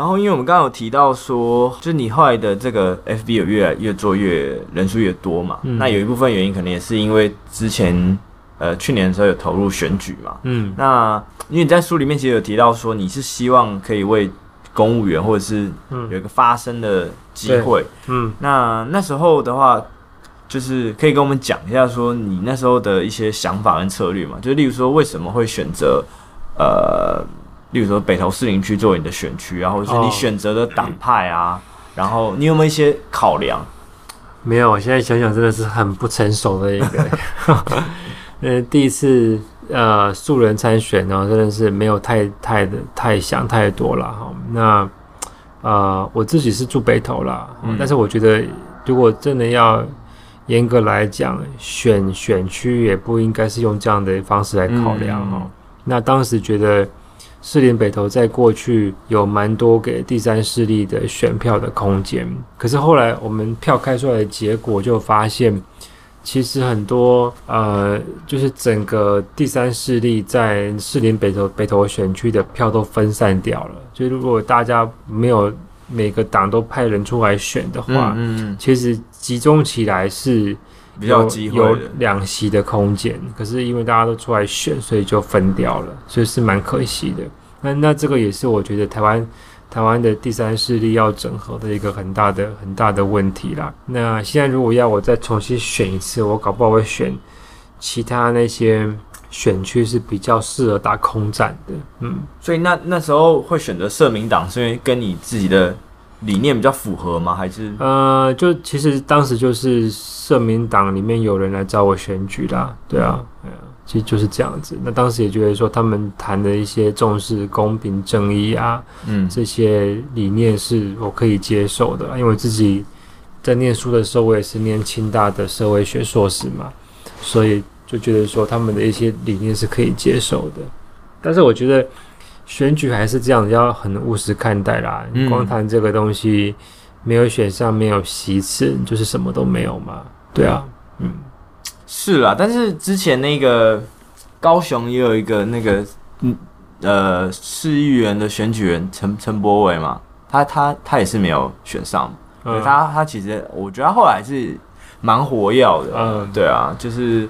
然后因为我们刚刚有提到说，就是你后来的这个 FB 有越来越做越人数越多嘛，嗯、那有一部分原因可能也是因为之前呃去年的时候有投入选举嘛，嗯，那因为你在书里面其实有提到说你是希望可以为公务员或者是有一个发声的机会，嗯，那那时候的话。就是可以跟我们讲一下，说你那时候的一些想法跟策略嘛，就例如说为什么会选择呃，例如说北投士林区作为你的选区啊，或者是你选择的党派啊，哦、然后你有没有一些考量？没有，我现在想想真的是很不成熟的一个，呃，第一次呃素人参选呢，真的是没有太太的太想太多了哈。那呃我自己是住北投啦，嗯、但是我觉得如果真的要严格来讲，选选区也不应该是用这样的方式来考量哈。嗯、那当时觉得士林北投在过去有蛮多给第三势力的选票的空间，可是后来我们票开出来的结果就发现，其实很多呃，就是整个第三势力在士林北投北投选区的票都分散掉了。就如果大家没有每个党都派人出来选的话，嗯，嗯，其实集中起来是比较有两席的空间，可是因为大家都出来选，所以就分掉了，所以是蛮可惜的。那那这个也是我觉得台湾台湾的第三势力要整合的一个很大的很大的问题啦。那现在如果要我再重新选一次，我搞不好会选其他那些。选区是比较适合打空战的，嗯，所以那那时候会选择社民党，是因为跟你自己的理念比较符合吗？还是呃，就其实当时就是社民党里面有人来找我选举啦，对啊，对啊，其实就是这样子。那当时也觉得说他们谈的一些重视公平正义啊，嗯，这些理念是我可以接受的，因为自己在念书的时候，我也是念清大的社会学硕士嘛，所以。就觉得说他们的一些理念是可以接受的，但是我觉得选举还是这样，要很务实看待啦。你光谈这个东西，没有选上，没有席次，就是什么都没有嘛。对啊，嗯，是啦。但是之前那个高雄也有一个那个嗯呃市议员的选举人陈陈柏伟嘛，他他他也是没有选上，嗯、他他其实我觉得他后来是蛮活跃的，嗯，对啊，就是。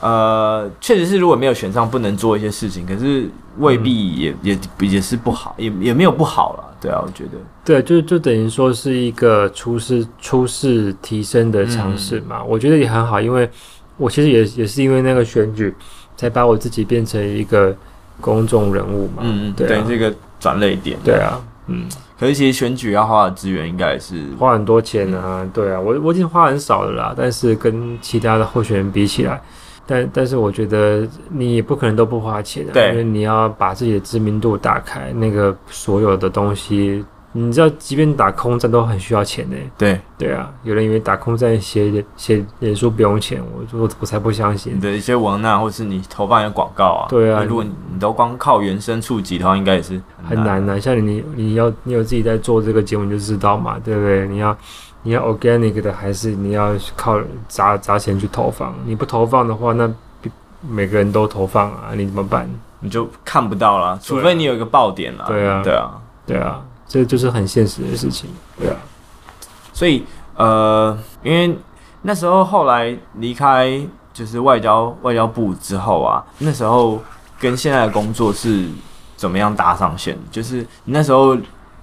呃，确实是，如果没有选上，不能做一些事情，可是未必也、嗯、也也是不好，也也没有不好了，对啊，我觉得，对，就就等于说是一个初试初试提升的尝试嘛，嗯、我觉得也很好，因为我其实也也是因为那个选举，才把我自己变成一个公众人物嘛，嗯嗯对、啊，对，这个转捩点，对啊，嗯，可是其实选举要花的资源应该是花很多钱啊，嗯、对啊，我我已经花很少的啦，但是跟其他的候选人比起来。但但是我觉得你也不可能都不花钱的，对，因为你要把自己的知名度打开，那个所有的东西，你知道，即便打空战都很需要钱的。对对啊，有人以为打空战写写脸书不用钱，我我我才不相信。你的一些文案，或是你投放的广告啊，对啊，如果你你都光靠原声触及的话，应该也是很难的、啊。像你你要你有自己在做这个节目，你就知道嘛，对不对？你要。你要 organic 的，还是你要靠砸砸钱去投放？你不投放的话，那每个人都投放啊，你怎么办？你就看不到了，除非你有一个爆点了。对啊，对啊，对啊，这就是很现实的事情。对啊，所以呃，因为那时候后来离开就是外交外交部之后啊，那时候跟现在的工作是怎么样搭上线？就是你那时候。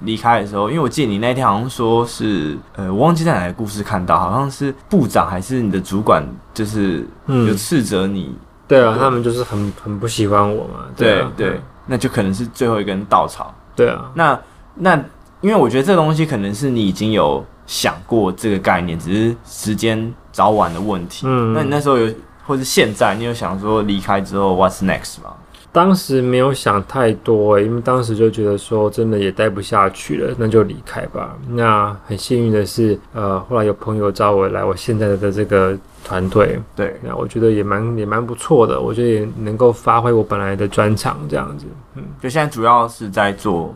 离开的时候，因为我记得你那天好像说是，呃，我忘记在哪个故事看到，好像是部长还是你的主管，就是有斥责你。嗯、对啊，他们就是很很不喜欢我嘛。对啊，对对，那就可能是最后一根稻草。对啊，那那因为我觉得这个东西可能是你已经有想过这个概念，只是时间早晚的问题。嗯，那你那时候有，或是现在你有想说离开之后 what's next 吗？当时没有想太多，欸，因为当时就觉得说真的也待不下去了，那就离开吧。那很幸运的是，呃，后来有朋友找我来我现在的这个团队，对，那我觉得也蛮也蛮不错的，我觉得也能够发挥我本来的专长这样子。嗯，就现在主要是在做。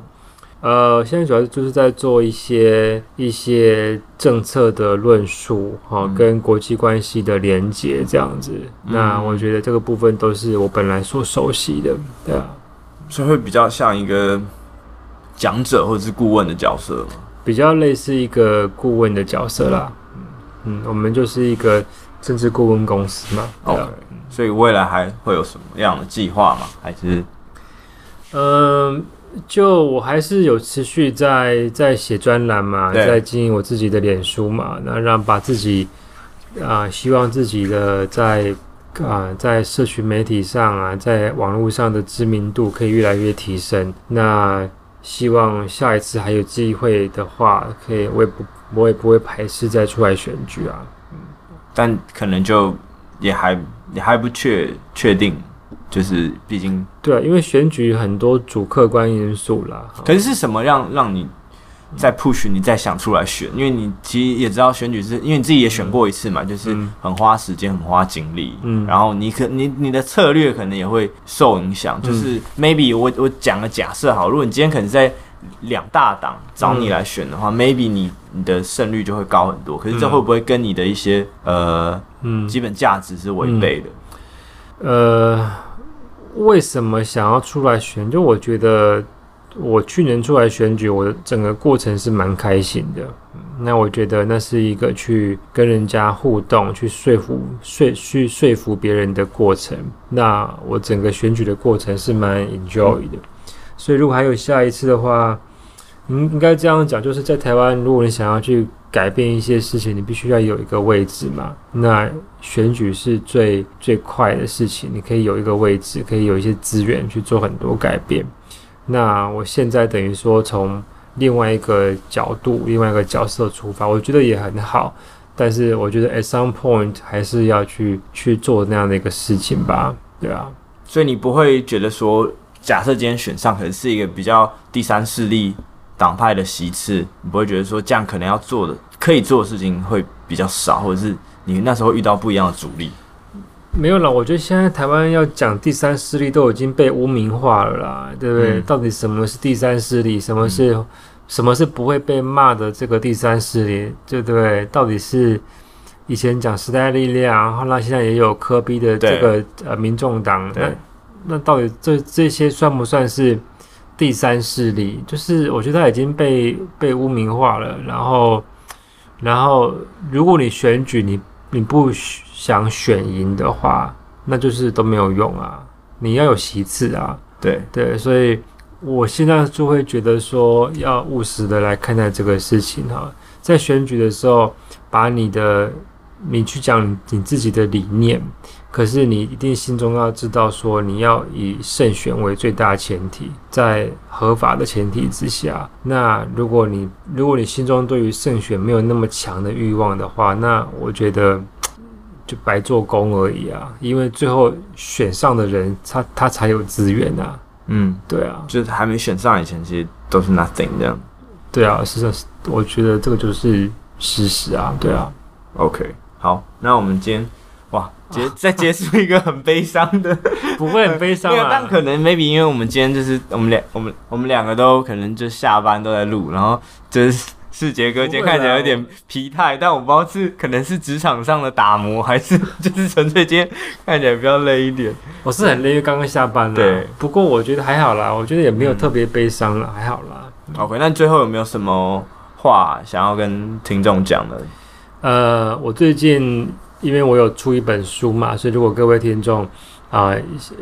呃，现在主要就是在做一些一些政策的论述，哈、嗯，跟国际关系的连接这样子。嗯、那我觉得这个部分都是我本来所熟悉的，对啊，所以会比较像一个讲者或者是顾问的角色吗？比较类似一个顾问的角色啦。嗯，嗯，我们就是一个政治顾问公司嘛。OK，所以未来还会有什么样的计划吗？还是，嗯，就我还是有持续在在写专栏嘛，在经营我自己的脸书嘛，那让把自己啊、呃，希望自己的在啊、呃，在社群媒体上啊，在网络上的知名度可以越来越提升。那希望下一次还有机会的话，可以我也不我也不会排斥再出来选举啊。嗯，但可能就也还也还不确确定，就是毕竟对啊，因为选举很多主客观因素啦。可是是什么让让你？再 push 你再想出来选，因为你其实也知道选举是因为你自己也选过一次嘛，嗯、就是很花时间、很花精力，嗯，然后你可你你的策略可能也会受影响。嗯、就是 maybe 我我讲个假设好，如果你今天可能在两大党找你来选的话、嗯、maybe 你你的胜率就会高很多。可是这会不会跟你的一些呃嗯基本价值是违背的、嗯？呃，为什么想要出来选？就我觉得。我去年出来选举，我的整个过程是蛮开心的。那我觉得那是一个去跟人家互动、去说服、说去说服别人的过程。那我整个选举的过程是蛮 enjoy 的。所以如果还有下一次的话，应应该这样讲，就是在台湾，如果你想要去改变一些事情，你必须要有一个位置嘛。那选举是最最快的事情，你可以有一个位置，可以有一些资源去做很多改变。那我现在等于说从另外一个角度、另外一个角色出发，我觉得也很好。但是我觉得 at some point 还是要去去做那样的一个事情吧，对啊。所以你不会觉得说，假设今天选上可能是一个比较第三势力党派的席次，你不会觉得说这样可能要做的可以做的事情会比较少，或者是你那时候遇到不一样的阻力？没有啦，我觉得现在台湾要讲第三势力都已经被污名化了啦，对不对？嗯、到底什么是第三势力？什么是、嗯、什么是不会被骂的这个第三势力？对不对？到底是以前讲时代力量，后来现在也有科比的这个呃民众党，那那到底这这些算不算是第三势力？就是我觉得他已经被被污名化了。然后然后如果你选举你。你不想选赢的话，那就是都没有用啊！你要有席次啊！对对，所以我现在就会觉得说，要务实的来看待这个事情哈。在选举的时候，把你的你去讲你自己的理念。可是你一定心中要知道，说你要以胜选为最大前提，在合法的前提之下。那如果你如果你心中对于胜选没有那么强的欲望的话，那我觉得 就白做工而已啊。因为最后选上的人，他他才有资源啊。嗯，对啊，就是还没选上以前，其实都是 nothing 这样。对啊，事实我觉得这个就是事实啊。对啊。OK，好，那我们今天。哇，结再结束一个很悲伤的，不会很悲伤啊。但可能 maybe 因为我们今天就是我们两我们我们两个都可能就下班都在录，然后就是世杰哥今天看起来有点疲态，但我不知道是可能是职场上的打磨，还是就是纯粹今天看起来比较累一点。我是很累，因为刚刚下班了。对，不过我觉得还好啦，我觉得也没有特别悲伤了，嗯、还好啦。OK，那最后有没有什么话想要跟听众讲的？呃，我最近。因为我有出一本书嘛，所以如果各位听众啊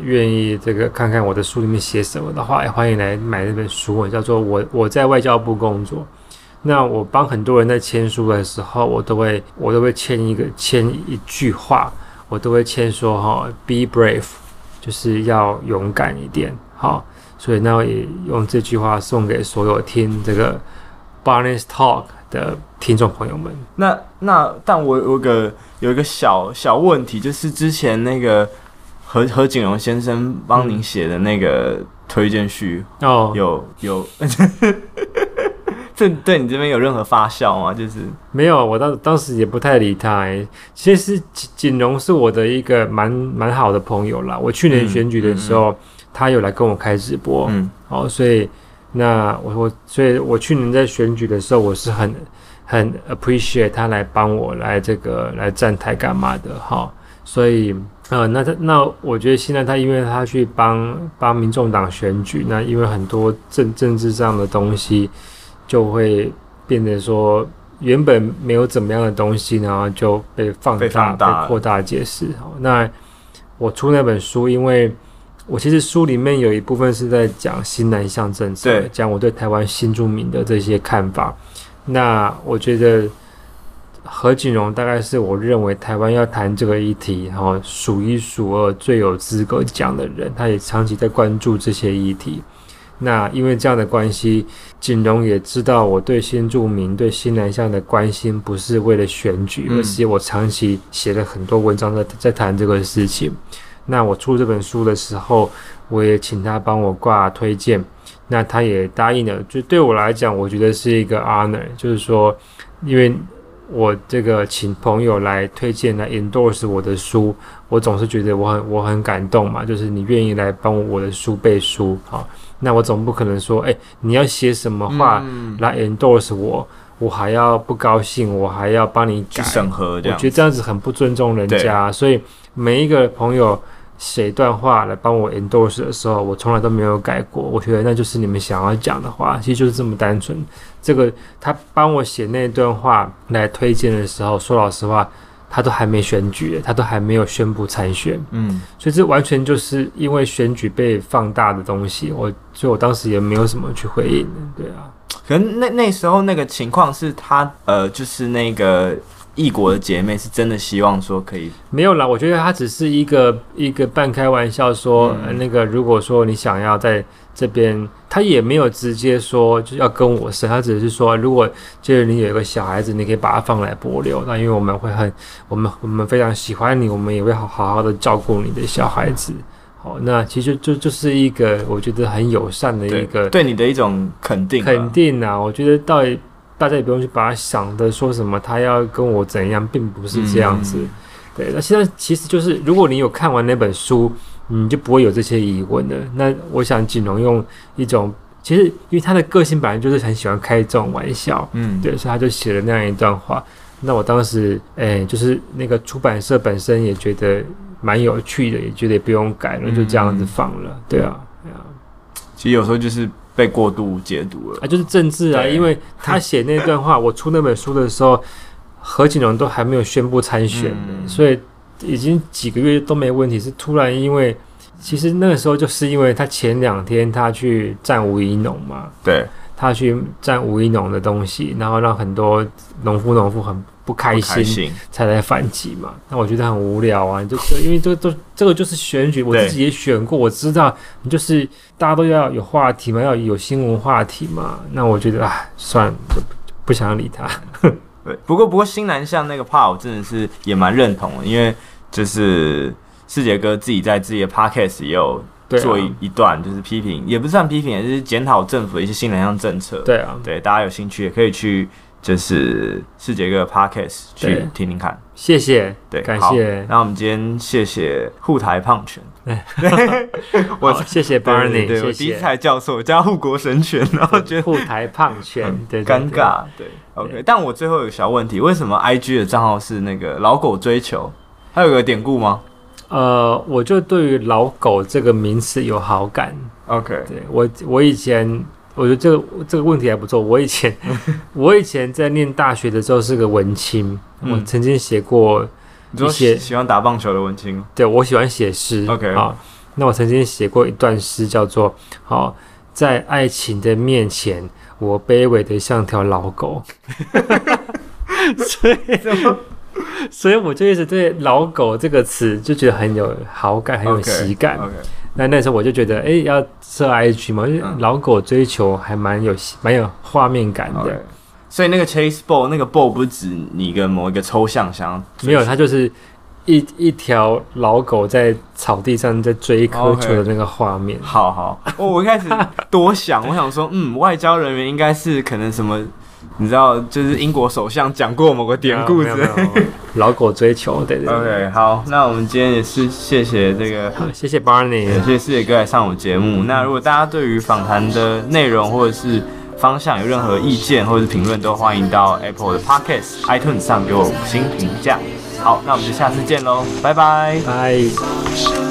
愿意这个看看我的书里面写什么的话，也欢迎来买那本书，叫做我我在外交部工作。那我帮很多人在签书的时候，我都会我都会签一个签一句话，我都会签说哈，Be brave，就是要勇敢一点。好，所以那我也用这句话送给所有听这个 Barnes Talk 的听众朋友们。那那但我有个。有一个小小问题，就是之前那个何何景荣先生帮您写的那个推荐序哦，有有，这对你这边有任何发酵吗？就是没有，我当当时也不太理他。其实景荣是我的一个蛮蛮好的朋友啦。我去年选举的时候，嗯嗯嗯、他有来跟我开直播，嗯，哦，所以那我我所以我去年在选举的时候，我是很。很 appreciate 他来帮我来这个来站台干嘛的哈，所以呃，那他那我觉得现在他因为他去帮帮民众党选举，那因为很多政政治上的东西就会变得说原本没有怎么样的东西，然后就被放大、被扩大解释。好，那我出那本书，因为我其实书里面有一部分是在讲新南向政策，讲我对台湾新住民的这些看法。那我觉得。何景荣大概是我认为台湾要谈这个议题，然后数一数二最有资格讲的人。他也长期在关注这些议题。那因为这样的关系，景荣也知道我对新住民、对新南向的关心不是为了选举，而是我长期写了很多文章在在谈这个事情。那我出这本书的时候，我也请他帮我挂推荐，那他也答应了。就对我来讲，我觉得是一个 honor，就是说，因为。我这个请朋友来推荐来 endorse 我的书，我总是觉得我很我很感动嘛，就是你愿意来帮我的书背书，好，那我总不可能说，哎，你要写什么话来 endorse 我，我还要不高兴，我还要帮你改审核，我觉得这样子很不尊重人家，所以每一个朋友。写一段话来帮我 endorse 的时候，我从来都没有改过。我觉得那就是你们想要讲的话，其实就是这么单纯。这个他帮我写那段话来推荐的时候，说老实话，他都还没选举，他都还没有宣布参选。嗯，所以这完全就是因为选举被放大的东西。我所以我当时也没有什么去回应。对啊，可能那那时候那个情况是他呃，就是那个。异国的姐妹是真的希望说可以没有啦，我觉得他只是一个一个半开玩笑说，嗯、那个如果说你想要在这边，他也没有直接说就要跟我生，他只是说如果就是你有一个小孩子，你可以把他放来博流，那因为我们会很我们我们非常喜欢你，我们也会好好好的照顾你的小孩子。好，那其实就就是一个我觉得很友善的一个对，对你的一种肯定，肯定啊，我觉得到底。大家也不用去把它想的说什么，他要跟我怎样，并不是这样子。嗯、对，那现在其实就是，如果你有看完那本书，你就不会有这些疑问了。那我想锦荣用一种，其实因为他的个性本来就是很喜欢开这种玩笑，嗯，对，所以他就写了那样一段话。那我当时，诶、欸，就是那个出版社本身也觉得蛮有趣的，也觉得也不用改了，就这样子放了。嗯、对啊，对啊。其实有时候就是。被过度解读了啊，就是政治啊，因为他写那段话，我出那本书的时候，何景荣都还没有宣布参选，嗯，所以已经几个月都没问题。是突然，因为其实那个时候就是因为他前两天他去占吴一农嘛，对，他去占吴一农的东西，然后让很多农夫农妇很。不开心才来反击嘛？那我觉得很无聊啊！就因为这个都这个就是选举，我自己也选过，我知道你就是大家都要有话题嘛，要有新闻话题嘛。那我觉得啊，算了，就不想理他。对，不过不过新南向那个 part 我真的是也蛮认同的，因为就是世杰哥自己在自己的 podcast 也有做一一段，就是批评，也不算批评，也是检讨政府的一些新南向政策。对啊，对，大家有兴趣也可以去。就是世杰哥 Podcast 去听听看，谢谢，对，感谢。那我们今天谢谢护台胖拳，我谢谢 Barney，对，我第一次来教授加护国神拳，然后觉得护台胖拳，对，尴尬，对，OK。但我最后有个小问题，为什么 IG 的账号是那个老狗追求？还有个典故吗？呃，我就对于老狗这个名词有好感。OK，对我，我以前。我觉得这个这个问题还不错。我以前 我以前在念大学的时候是个文青，嗯、我曾经写过一些喜欢打棒球的文青。对，我喜欢写诗。OK，好，那我曾经写过一段诗，叫做“好，在爱情的面前，我卑微的像条老狗。”所以，所以我就一直对“老狗”这个词就觉得很有好感，很有喜感。那那时候我就觉得，哎、欸，要设 IG 嘛，因为、老狗追求还蛮有蛮有画面感的。Okay. 所以那个 chase ball，那个 ball 不是指你跟某一个抽象想没有，它就是一一条老狗在草地上在追一颗球的那个画面。Okay. 好好，我我一开始多想，我想说，嗯，外交人员应该是可能什么。你知道，就是英国首相讲过某个典故之类，老狗追求，对对，对。OK，好，那我们今天也是谢谢这个，谢谢 Barney，谢谢四野哥来上我节目。那如果大家对于访谈的内容或者是方向有任何意见或者是评论，都欢迎到 Apple 的 Podcast、iTunes 上给我五星评价。好，那我们就下次见喽，拜拜，拜。